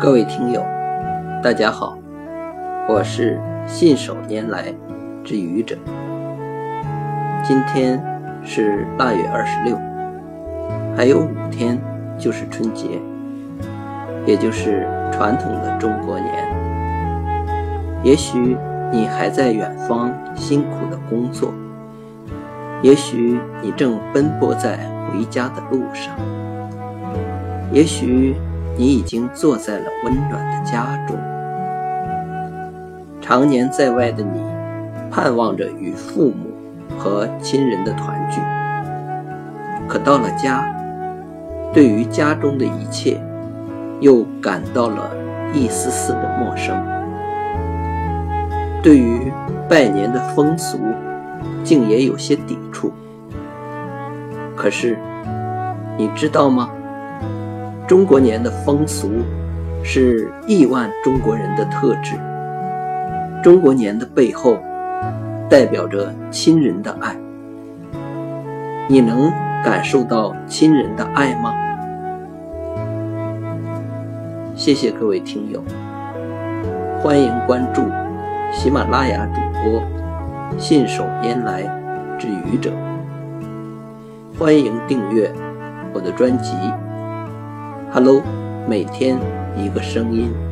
各位听友，大家好，我是信手拈来之愚者。今天是腊月二十六，还有五天就是春节，也就是传统的中国年。也许你还在远方辛苦的工作，也许你正奔波在回家的路上，也许。你已经坐在了温暖的家中，常年在外的你，盼望着与父母和亲人的团聚。可到了家，对于家中的一切，又感到了一丝丝的陌生。对于拜年的风俗，竟也有些抵触。可是，你知道吗？中国年的风俗是亿万中国人的特质。中国年的背后代表着亲人的爱，你能感受到亲人的爱吗？谢谢各位听友，欢迎关注喜马拉雅主播信手拈来之愚者，欢迎订阅我的专辑。Hello，每天一个声音。